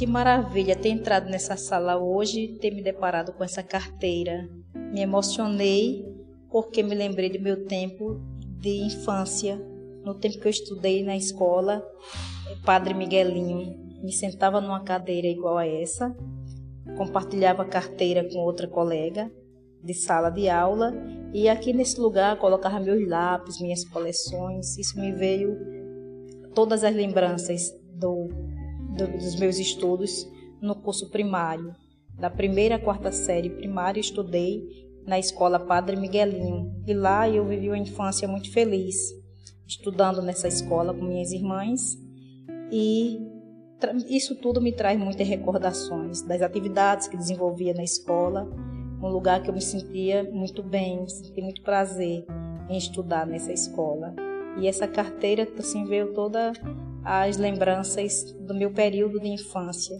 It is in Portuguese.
Que maravilha ter entrado nessa sala hoje ter me deparado com essa carteira. Me emocionei porque me lembrei do meu tempo de infância, no tempo que eu estudei na escola, Padre Miguelinho. Me sentava numa cadeira igual a essa, compartilhava a carteira com outra colega de sala de aula e aqui nesse lugar colocava meus lápis, minhas coleções. Isso me veio todas as lembranças do, do, dos meus estudos no curso primário. Da primeira à quarta série primária estudei na escola Padre Miguelinho e lá eu vivi uma infância muito feliz, estudando nessa escola com minhas irmãs e isso tudo me traz muitas recordações das atividades que desenvolvia na escola, um lugar que eu me sentia muito bem, senti muito prazer em estudar nessa escola. E essa carteira assim veio todas as lembranças do meu período de infância.